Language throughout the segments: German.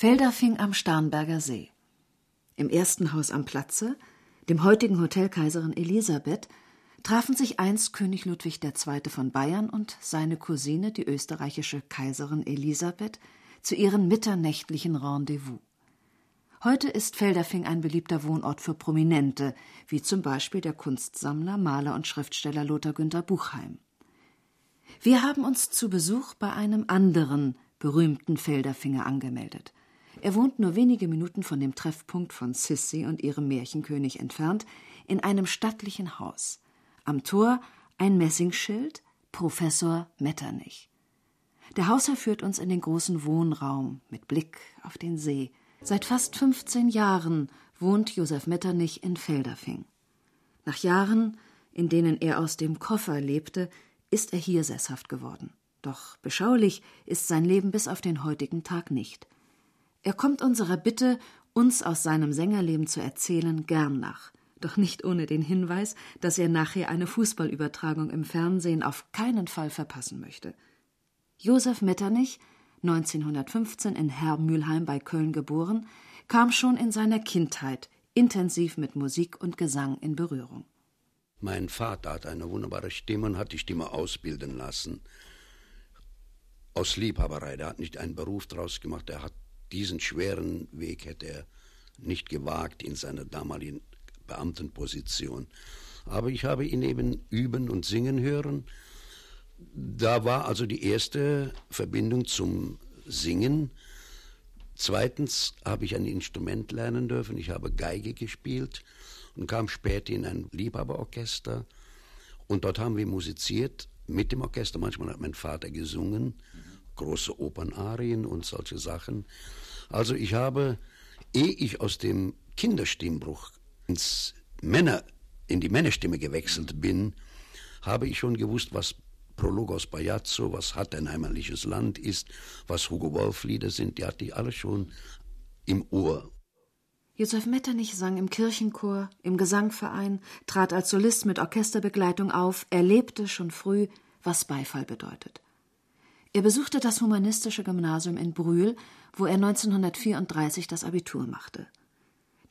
Feldafing am Starnberger See. Im ersten Haus am Platze, dem heutigen Hotel Kaiserin Elisabeth, trafen sich einst König Ludwig II. von Bayern und seine Cousine, die österreichische Kaiserin Elisabeth, zu ihren mitternächtlichen Rendezvous. Heute ist Feldafing ein beliebter Wohnort für Prominente, wie zum Beispiel der Kunstsammler, Maler und Schriftsteller Lothar Günther Buchheim. Wir haben uns zu Besuch bei einem anderen berühmten Felderfinger angemeldet. Er wohnt nur wenige Minuten von dem Treffpunkt von Sissy und ihrem Märchenkönig entfernt, in einem stattlichen Haus. Am Tor ein Messingschild Professor Metternich. Der Hausherr führt uns in den großen Wohnraum mit Blick auf den See. Seit fast 15 Jahren wohnt Josef Metternich in Feldafing. Nach Jahren, in denen er aus dem Koffer lebte, ist er hier sesshaft geworden. Doch beschaulich ist sein Leben bis auf den heutigen Tag nicht. Er kommt unserer Bitte, uns aus seinem Sängerleben zu erzählen, gern nach, doch nicht ohne den Hinweis, dass er nachher eine Fußballübertragung im Fernsehen auf keinen Fall verpassen möchte. Josef Metternich, 1915 in Hermülheim bei Köln geboren, kam schon in seiner Kindheit intensiv mit Musik und Gesang in Berührung. Mein Vater hat eine wunderbare Stimme und hat die Stimme ausbilden lassen. Aus Liebhaberei. Der hat nicht einen Beruf daraus gemacht. Er hat diesen schweren Weg hätte er nicht gewagt in seiner damaligen Beamtenposition. Aber ich habe ihn eben üben und singen hören. Da war also die erste Verbindung zum Singen. Zweitens habe ich ein Instrument lernen dürfen. Ich habe Geige gespielt und kam später in ein Liebhaberorchester. Und dort haben wir musiziert mit dem Orchester. Manchmal hat mein Vater gesungen, große Opernarien und solche Sachen. Also ich habe, ehe ich aus dem Kinderstimmbruch ins Männer, in die Männerstimme gewechselt bin, habe ich schon gewusst, was Prologos Bajazzo, was Hat ein heimliches Land ist, was Hugo Wolf Lieder sind, die hatte ich alle schon im Ohr. Josef Metternich sang im Kirchenchor, im Gesangverein, trat als Solist mit Orchesterbegleitung auf, erlebte schon früh, was Beifall bedeutet. Er besuchte das humanistische Gymnasium in Brühl, wo er 1934 das Abitur machte.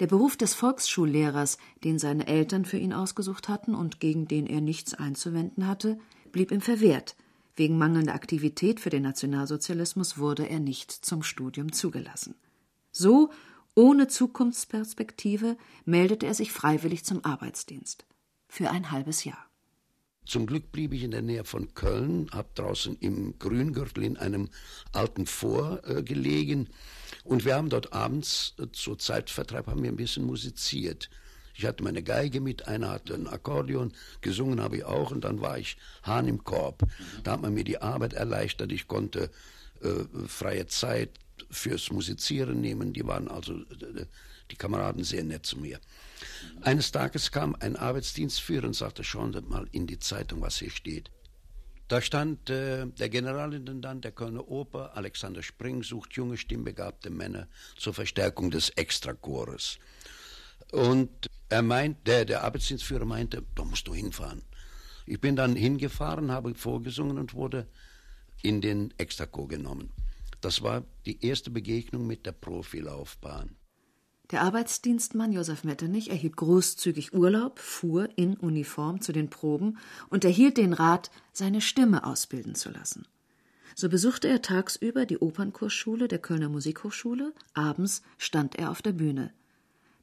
Der Beruf des Volksschullehrers, den seine Eltern für ihn ausgesucht hatten und gegen den er nichts einzuwenden hatte, blieb ihm verwehrt. Wegen mangelnder Aktivität für den Nationalsozialismus wurde er nicht zum Studium zugelassen. So ohne Zukunftsperspektive meldete er sich freiwillig zum Arbeitsdienst. Für ein halbes Jahr. Zum Glück blieb ich in der Nähe von Köln, habe draußen im Grüngürtel in einem alten Vor äh, gelegen und wir haben dort abends äh, zur Zeitvertreib haben wir ein bisschen musiziert. Ich hatte meine Geige mit, einer hatte ein Akkordeon, gesungen habe ich auch und dann war ich Hahn im Korb. Da hat man mir die Arbeit erleichtert, ich konnte äh, freie Zeit fürs Musizieren nehmen. Die waren also, die Kameraden sehr nett zu mir. Eines Tages kam ein Arbeitsdienstführer und sagte, schauen Sie mal in die Zeitung, was hier steht. Da stand äh, der Generalintendant der Kölner Oper, Alexander Spring, sucht junge, stimmbegabte Männer zur Verstärkung des Extrachores. Und er meint, der, der Arbeitsdienstführer meinte, da musst du hinfahren. Ich bin dann hingefahren, habe vorgesungen und wurde in den Extrachor genommen. Das war die erste Begegnung mit der Profilaufbahn. Der Arbeitsdienstmann Josef Metternich erhielt großzügig Urlaub, fuhr in Uniform zu den Proben und erhielt den Rat, seine Stimme ausbilden zu lassen. So besuchte er tagsüber die Opernkursschule der Kölner Musikhochschule, abends stand er auf der Bühne.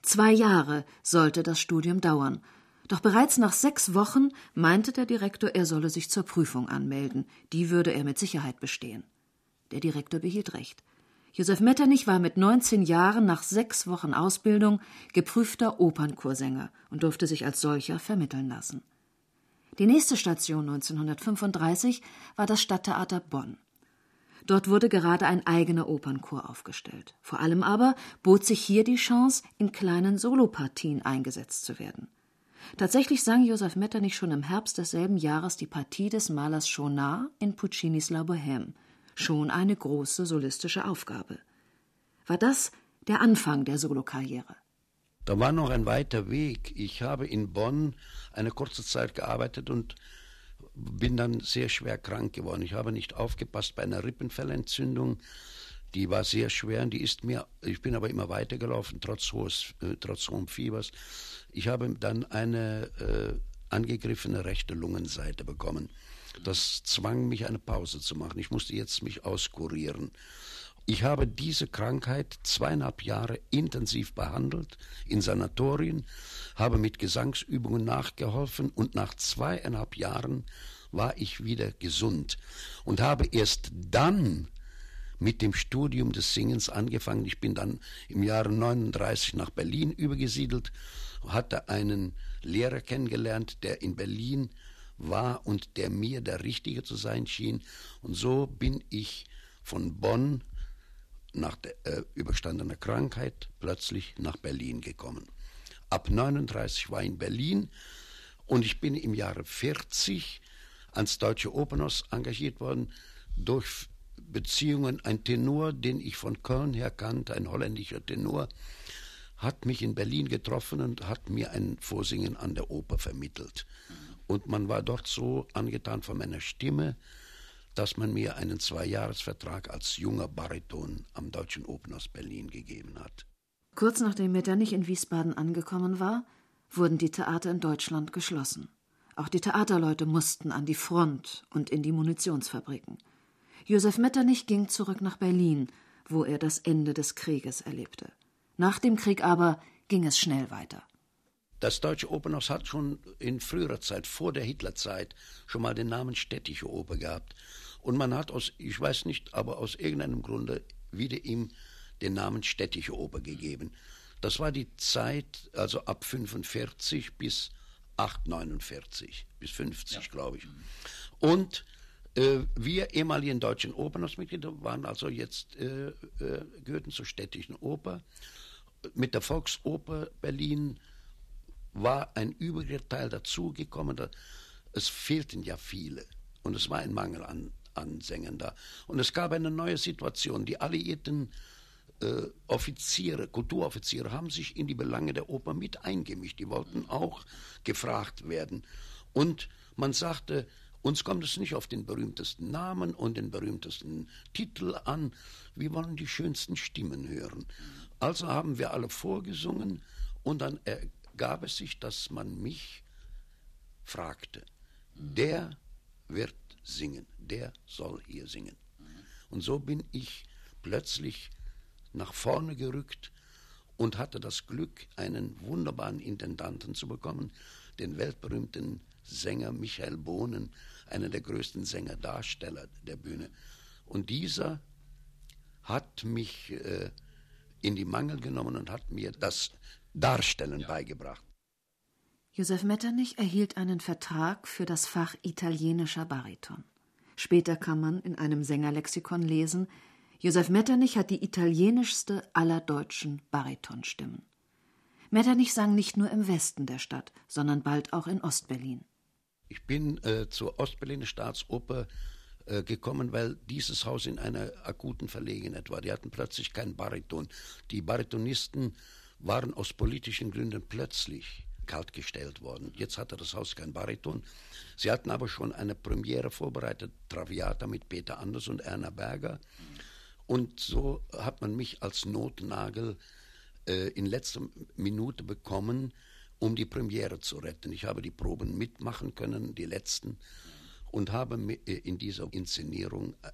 Zwei Jahre sollte das Studium dauern, doch bereits nach sechs Wochen meinte der Direktor, er solle sich zur Prüfung anmelden, die würde er mit Sicherheit bestehen. Der Direktor behielt recht. Josef Metternich war mit 19 Jahren nach sechs Wochen Ausbildung geprüfter Opernchorsänger und durfte sich als solcher vermitteln lassen. Die nächste Station 1935 war das Stadttheater Bonn. Dort wurde gerade ein eigener Opernchor aufgestellt. Vor allem aber bot sich hier die Chance, in kleinen Solopartien eingesetzt zu werden. Tatsächlich sang Josef Metternich schon im Herbst desselben Jahres die Partie des Malers Schonard in Puccinis La Bohème schon eine große solistische Aufgabe. War das der Anfang der Solokarriere? Da war noch ein weiter Weg. Ich habe in Bonn eine kurze Zeit gearbeitet und bin dann sehr schwer krank geworden. Ich habe nicht aufgepasst bei einer Rippenfellentzündung. Die war sehr schwer und die ist mir, ich bin aber immer weitergelaufen, trotz, hohes, äh, trotz hohem Fiebers. Ich habe dann eine äh, angegriffene rechte Lungenseite bekommen. Das zwang mich, eine Pause zu machen. Ich musste jetzt mich auskurieren. Ich habe diese Krankheit zweieinhalb Jahre intensiv behandelt in Sanatorien, habe mit Gesangsübungen nachgeholfen und nach zweieinhalb Jahren war ich wieder gesund und habe erst dann mit dem Studium des Singens angefangen. Ich bin dann im Jahre 39 nach Berlin übergesiedelt, hatte einen Lehrer kennengelernt, der in Berlin war und der mir der Richtige zu sein schien. Und so bin ich von Bonn nach der äh, überstandenen Krankheit plötzlich nach Berlin gekommen. Ab 39 war ich in Berlin und ich bin im Jahre 40 ans Deutsche Opernhaus engagiert worden durch Beziehungen. Ein Tenor, den ich von Köln her kannte, ein holländischer Tenor, hat mich in Berlin getroffen und hat mir ein Vorsingen an der Oper vermittelt. Und man war dort so angetan von meiner Stimme, dass man mir einen Zweijahresvertrag als junger Bariton am Deutschen Opernhaus Berlin gegeben hat. Kurz nachdem Metternich in Wiesbaden angekommen war, wurden die Theater in Deutschland geschlossen. Auch die Theaterleute mussten an die Front und in die Munitionsfabriken. Josef Metternich ging zurück nach Berlin, wo er das Ende des Krieges erlebte. Nach dem Krieg aber ging es schnell weiter. Das Deutsche Opernhaus hat schon in früherer Zeit, vor der Hitlerzeit, schon mal den Namen Städtische Oper gehabt. Und man hat aus, ich weiß nicht, aber aus irgendeinem Grunde wieder ihm den Namen Städtische Oper gegeben. Das war die Zeit, also ab 45 bis 849, bis 50, ja. glaube ich. Und äh, wir ehemaligen deutschen Opernhausmitglieder waren also jetzt, äh, äh, gehörten zur städtischen Oper. Mit der Volksoper Berlin war ein Überteil dazugekommen. Es fehlten ja viele und es war ein Mangel an an Sängern da. Und es gab eine neue Situation. Die alliierten äh, Offiziere, Kulturoffiziere haben sich in die Belange der Oper mit eingemischt. Die wollten auch gefragt werden. Und man sagte, uns kommt es nicht auf den berühmtesten Namen und den berühmtesten Titel an. Wir wollen die schönsten Stimmen hören. Also haben wir alle vorgesungen und dann ergab es sich, dass man mich fragte. Der wird singen. Der soll hier singen. Und so bin ich plötzlich nach vorne gerückt und hatte das Glück, einen wunderbaren Intendanten zu bekommen, den weltberühmten Sänger Michael Bohnen, einer der größten Sängerdarsteller der Bühne. Und dieser hat mich äh, in die Mangel genommen und hat mir das Darstellen ja. beigebracht. Josef Metternich erhielt einen Vertrag für das Fach italienischer Bariton. Später kann man in einem Sängerlexikon lesen, Josef Metternich hat die italienischste aller deutschen Baritonstimmen. Metternich sang nicht nur im Westen der Stadt, sondern bald auch in Ostberlin. Ich bin äh, zur Ostberliner Staatsoper äh, gekommen, weil dieses Haus in einer akuten Verlegenheit war. Die hatten plötzlich keinen Bariton. Die Baritonisten waren aus politischen Gründen plötzlich kaltgestellt worden. Jetzt hatte das Haus kein Bariton. Sie hatten aber schon eine Premiere vorbereitet, Traviata mit Peter Anders und Erna Berger. Und so hat man mich als Notnagel äh, in letzter Minute bekommen, um die Premiere zu retten. Ich habe die Proben mitmachen können, die letzten, und habe äh, in dieser Inszenierung äh,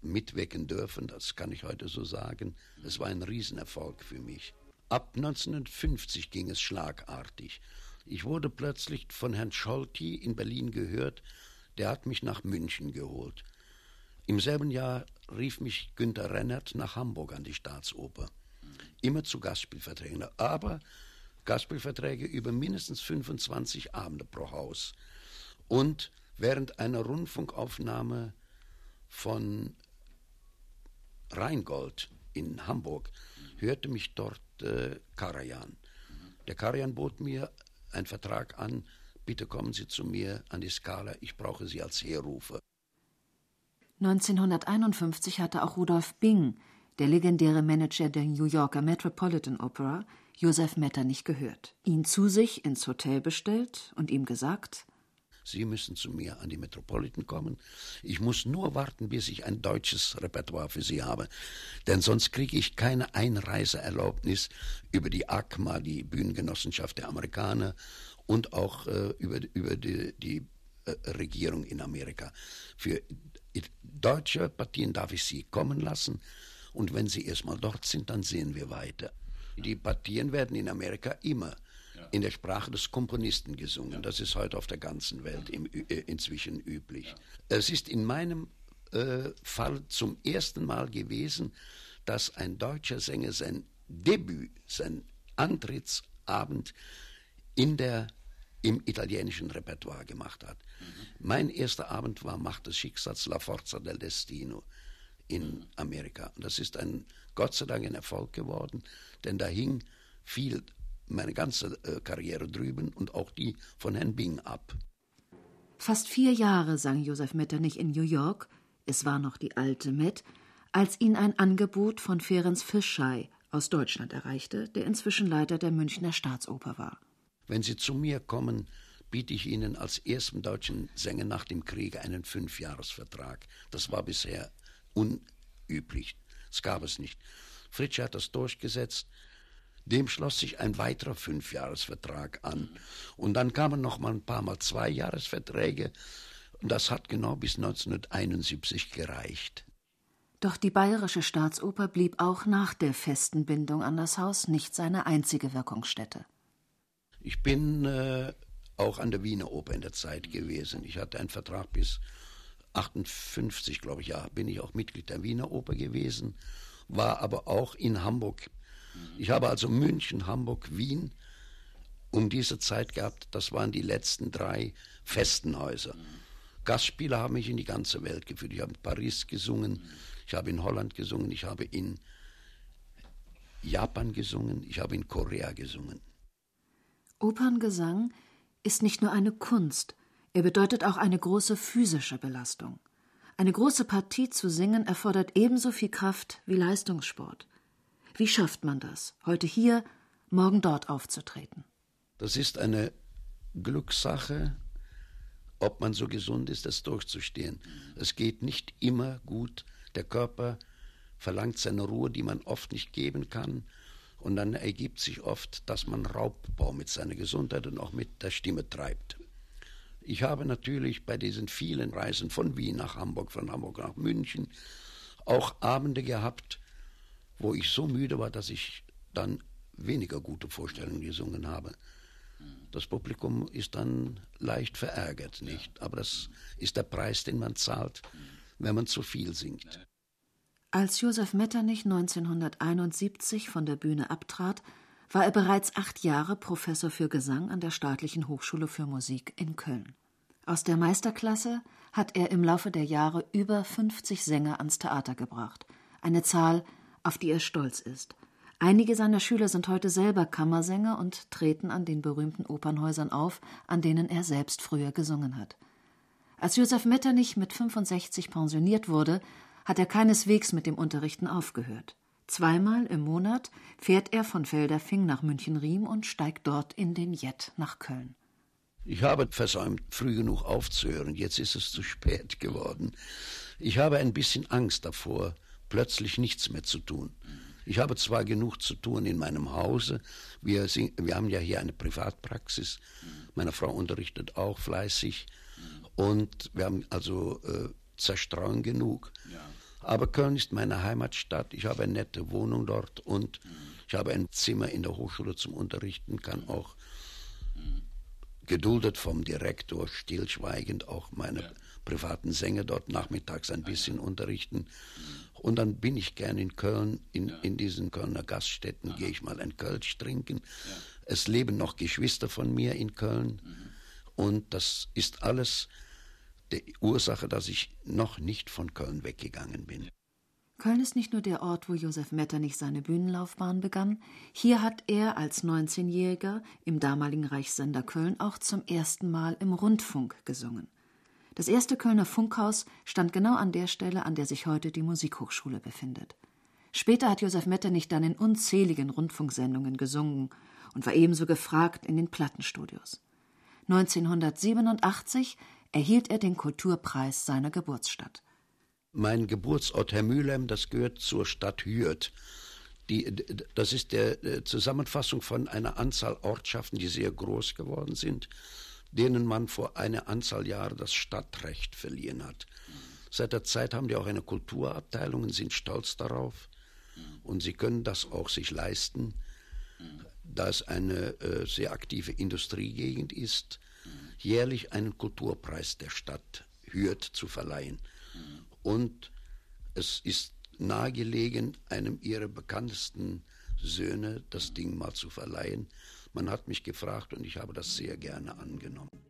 mitwecken dürfen. Das kann ich heute so sagen. Es war ein Riesenerfolg für mich. Ab 1950 ging es schlagartig. Ich wurde plötzlich von Herrn Scholti in Berlin gehört, der hat mich nach München geholt. Im selben Jahr rief mich Günter Rennert nach Hamburg an die Staatsoper. Immer zu Gastspielverträgen, aber Gastspielverträge über mindestens 25 Abende pro Haus. Und während einer Rundfunkaufnahme von Rheingold in Hamburg hörte mich dort äh, Karajan. Der Karajan bot mir einen Vertrag an, bitte kommen Sie zu mir an die Skala, ich brauche Sie als Heerrufer. 1951 hatte auch Rudolf Bing, der legendäre Manager der New Yorker Metropolitan Opera, Josef Metternich gehört, ihn zu sich ins Hotel bestellt und ihm gesagt: Sie müssen zu mir an die Metropolitan kommen. Ich muss nur warten, bis ich ein deutsches Repertoire für Sie habe. Denn sonst kriege ich keine Einreiseerlaubnis über die ACMA, die Bühnengenossenschaft der Amerikaner, und auch äh, über, über die, die äh, Regierung in Amerika. Für deutsche Partien darf ich Sie kommen lassen. Und wenn Sie erstmal dort sind, dann sehen wir weiter. Die Partien werden in Amerika immer in der Sprache des Komponisten gesungen. Das ist heute auf der ganzen Welt im, äh, inzwischen üblich. Es ist in meinem äh, Fall zum ersten Mal gewesen, dass ein deutscher Sänger sein Debüt, sein Antrittsabend in der, im italienischen Repertoire gemacht hat. Mhm. Mein erster Abend war Macht des Schicksals, La Forza del Destino in mhm. Amerika. Und das ist ein, Gott sei Dank ein Erfolg geworden, denn da hing viel meine ganze äh, Karriere drüben und auch die von Herrn Bing ab. Fast vier Jahre sang Josef Metternich in New York, es war noch die alte Met, als ihn ein Angebot von Ferenc Fischei aus Deutschland erreichte, der inzwischen Leiter der Münchner Staatsoper war. Wenn Sie zu mir kommen, biete ich Ihnen als ersten deutschen Sänger nach dem Krieg einen Fünfjahresvertrag. Das war bisher unüblich. Es gab es nicht. Fritsche hat das durchgesetzt. Dem schloss sich ein weiterer Fünfjahresvertrag an. Und dann kamen noch mal ein paar Mal Zweijahresverträge. Und das hat genau bis 1971 gereicht. Doch die Bayerische Staatsoper blieb auch nach der festen Bindung an das Haus nicht seine einzige Wirkungsstätte. Ich bin äh, auch an der Wiener Oper in der Zeit gewesen. Ich hatte einen Vertrag bis 58, glaube ich, ja, bin ich auch Mitglied der Wiener Oper gewesen, war aber auch in Hamburg ich habe also München, Hamburg, Wien um diese Zeit gehabt. Das waren die letzten drei festen Häuser. Gastspieler haben mich in die ganze Welt geführt. Ich habe in Paris gesungen, ich habe in Holland gesungen, ich habe in Japan gesungen, ich habe in Korea gesungen. Operngesang ist nicht nur eine Kunst, er bedeutet auch eine große physische Belastung. Eine große Partie zu singen erfordert ebenso viel Kraft wie Leistungssport. Wie schafft man das, heute hier, morgen dort aufzutreten? Das ist eine Glückssache, ob man so gesund ist, das durchzustehen. Es geht nicht immer gut. Der Körper verlangt seine Ruhe, die man oft nicht geben kann. Und dann ergibt sich oft, dass man Raubbau mit seiner Gesundheit und auch mit der Stimme treibt. Ich habe natürlich bei diesen vielen Reisen von Wien nach Hamburg, von Hamburg nach München auch Abende gehabt, wo ich so müde war, dass ich dann weniger gute Vorstellungen gesungen habe. Das Publikum ist dann leicht verärgert, nicht? Aber das ist der Preis, den man zahlt, wenn man zu viel singt. Als Josef Metternich 1971 von der Bühne abtrat, war er bereits acht Jahre Professor für Gesang an der Staatlichen Hochschule für Musik in Köln. Aus der Meisterklasse hat er im Laufe der Jahre über 50 Sänger ans Theater gebracht, eine Zahl, auf die er stolz ist. Einige seiner Schüler sind heute selber Kammersänger und treten an den berühmten Opernhäusern auf, an denen er selbst früher gesungen hat. Als Josef Metternich mit 65 pensioniert wurde, hat er keineswegs mit dem Unterrichten aufgehört. Zweimal im Monat fährt er von Felderfing nach München-Riem und steigt dort in den Jet nach Köln. Ich habe versäumt, früh genug aufzuhören. Jetzt ist es zu spät geworden. Ich habe ein bisschen Angst davor, plötzlich nichts mehr zu tun. Ich habe zwar genug zu tun in meinem Hause, wir, wir haben ja hier eine Privatpraxis, meine Frau unterrichtet auch fleißig und wir haben also äh, Zerstreuung genug. Aber Köln ist meine Heimatstadt, ich habe eine nette Wohnung dort und ich habe ein Zimmer in der Hochschule zum Unterrichten, kann auch geduldet vom Direktor stillschweigend auch meine privaten Sänger dort nachmittags ein bisschen unterrichten. Und dann bin ich gern in Köln, in, ja. in diesen Kölner Gaststätten, gehe ich mal ein Kölsch trinken. Ja. Es leben noch Geschwister von mir in Köln. Mhm. Und das ist alles die Ursache, dass ich noch nicht von Köln weggegangen bin. Köln ist nicht nur der Ort, wo Josef Metternich seine Bühnenlaufbahn begann. Hier hat er als 19-Jähriger im damaligen Reichssender Köln auch zum ersten Mal im Rundfunk gesungen. Das erste Kölner Funkhaus stand genau an der Stelle, an der sich heute die Musikhochschule befindet. Später hat Josef Metternich dann in unzähligen Rundfunksendungen gesungen und war ebenso gefragt in den Plattenstudios. 1987 erhielt er den Kulturpreis seiner Geburtsstadt. Mein Geburtsort Herr Mülheim, das gehört zur Stadt Hürth. Die, das ist der äh, Zusammenfassung von einer Anzahl Ortschaften, die sehr groß geworden sind, denen man vor einer Anzahl Jahre das Stadtrecht verliehen hat. Seit der Zeit haben die auch eine Kulturabteilung und sind stolz darauf. Und sie können das auch sich leisten, da es eine äh, sehr aktive Industriegegend ist, jährlich einen Kulturpreis der Stadt Hürth zu verleihen. Und es ist nahegelegen, einem ihrer bekanntesten Söhne das Ding mal zu verleihen. Man hat mich gefragt und ich habe das sehr gerne angenommen.